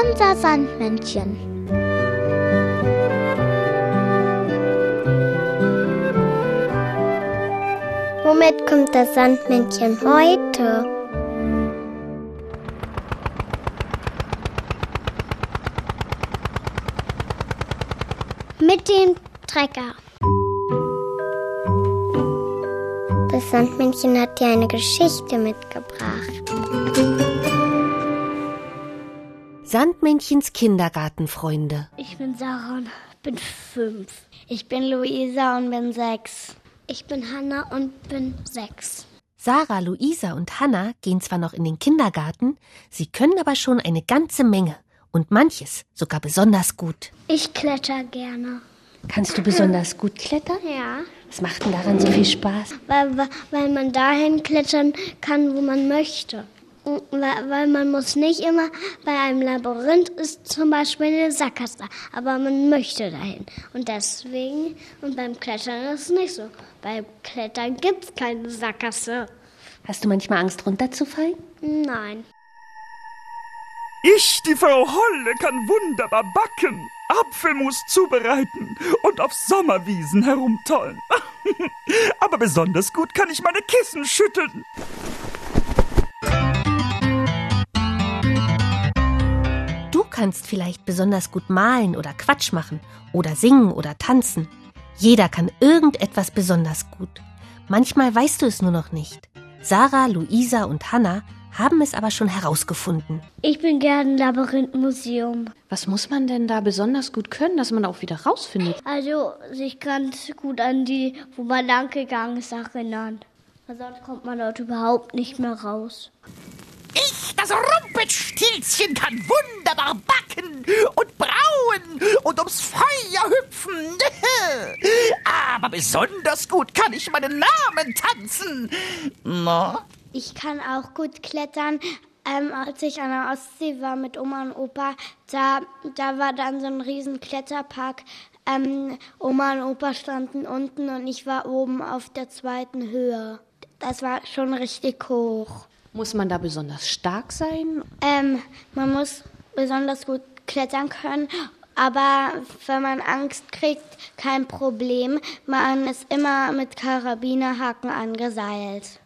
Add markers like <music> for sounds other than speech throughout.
Unser Sandmännchen. Womit kommt das Sandmännchen heute? Mit dem Trecker. Das Sandmännchen hat dir eine Geschichte mitgebracht. Sandmännchens Kindergartenfreunde. Ich bin Sarah und bin fünf. Ich bin Luisa und bin sechs. Ich bin Hanna und bin sechs. Sarah, Luisa und Hanna gehen zwar noch in den Kindergarten, sie können aber schon eine ganze Menge und manches sogar besonders gut. Ich kletter gerne. Kannst du besonders gut klettern? Ja. Was macht denn daran so viel Spaß? Weil, weil man dahin klettern kann, wo man möchte. Weil, man muss nicht immer bei einem Labyrinth ist zum Beispiel eine Sackgasse, aber man möchte dahin. Und deswegen, und beim Klettern ist es nicht so. Beim Klettern gibt es keine Sackgasse. Hast du manchmal Angst runterzufallen? Nein. Ich, die Frau Holle, kann wunderbar backen, Apfelmus zubereiten und auf Sommerwiesen herumtollen. <laughs> Aber besonders gut kann ich meine Kissen schütteln. Kannst vielleicht besonders gut malen oder Quatsch machen oder singen oder tanzen. Jeder kann irgendetwas besonders gut. Manchmal weißt du es nur noch nicht. Sarah, Luisa und Hannah haben es aber schon herausgefunden. Ich bin gern im Labyrinthmuseum. Was muss man denn da besonders gut können, dass man auch wieder rausfindet? Also sich ganz gut an die, wo man lang gegangen ist, erinnern. Weil sonst kommt man dort überhaupt nicht mehr raus. Ich, das Rumpelstilzchen, kann wunderbar backen und brauen und ums Feuer hüpfen. <laughs> Aber besonders gut kann ich meinen Namen tanzen. Na? Ich kann auch gut klettern. Ähm, als ich an der Ostsee war mit Oma und Opa, da, da war dann so ein riesen Kletterpark. Ähm, Oma und Opa standen unten und ich war oben auf der zweiten Höhe. Das war schon richtig hoch. Muss man da besonders stark sein? Ähm, man muss besonders gut klettern können, aber wenn man Angst kriegt, kein Problem. Man ist immer mit Karabinerhaken angeseilt.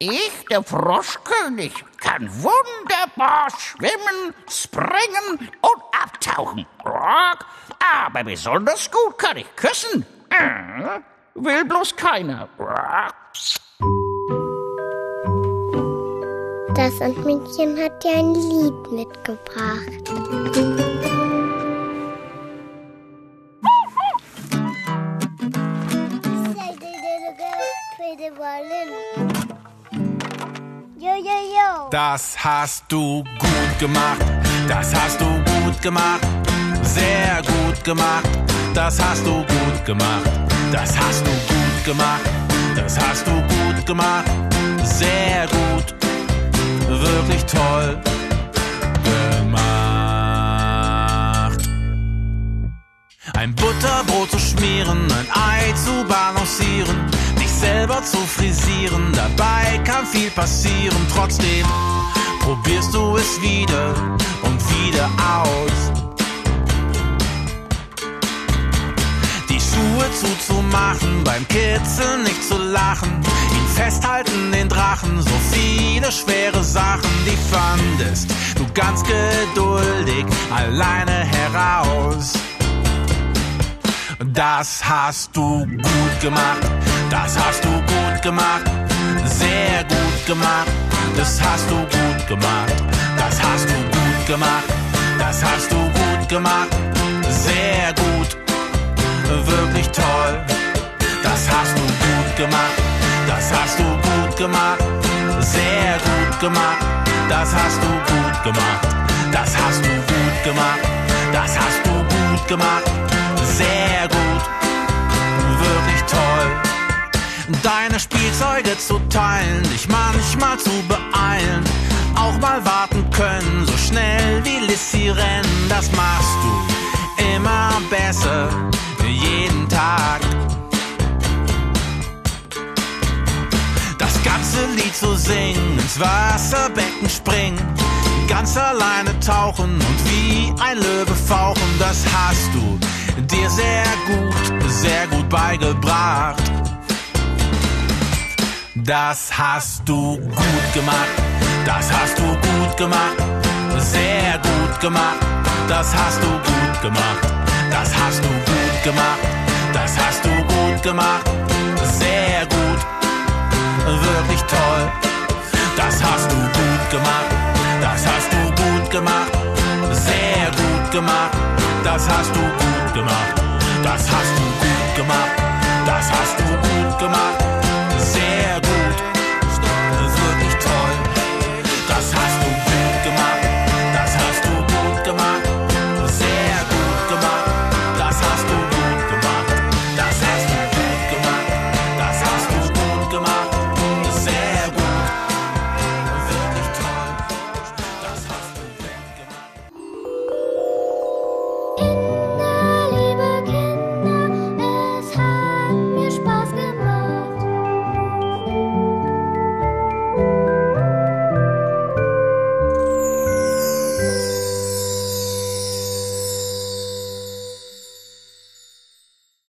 Ich, der Froschkönig, kann wunderbar schwimmen, springen und abtauchen. Aber besonders gut kann ich küssen. Will bloß keiner. Das Sandmännchen hat dir ein Lied mitgebracht. Das hast du gut gemacht, das hast du gut gemacht, sehr gut gemacht, das hast du gut gemacht, das hast du gut gemacht, das hast du gut gemacht, sehr gut, wirklich toll gemacht. Ein Butterbrot zu schmieren, ein Ei zu balancieren, dich selber zu frisieren, dabei kann viel passieren, trotzdem probierst du es wieder und wieder aus. Die Schuhe zuzumachen, beim Kitzeln nicht zu lachen, ihn festhalten, den Drachen, so viele schwere Sachen, die fandest du ganz geduldig alleine heraus. Das hast du gut gemacht, das hast du gut gemacht, sehr gut gemacht, das hast du gut gemacht, das hast du gut gemacht, das hast du gut gemacht, sehr gut, wirklich toll, das hast du gut gemacht, das hast du gut gemacht, sehr gut gemacht, das hast du gut gemacht, das hast du gut gemacht, das hast du gut gemacht, sehr gut, wirklich toll. Deine Spielzeuge zu teilen, dich manchmal zu beeilen, auch mal warten können, so schnell wie Lissy rennen, das machst du immer besser, jeden Tag. Ganze Lied zu singen, ins Wasserbecken springen, ganz alleine tauchen und wie ein Löwe fauchen, das hast du dir sehr gut, sehr gut beigebracht. Das hast du gut gemacht, das hast du gut gemacht, sehr gut gemacht, das hast du gut gemacht, das hast du gut gemacht, das hast du gut gemacht, gemacht, das hast du gut gemacht, sehr gut gemacht, das hast du gut gemacht, das hast du gut gemacht, das hast du gut gemacht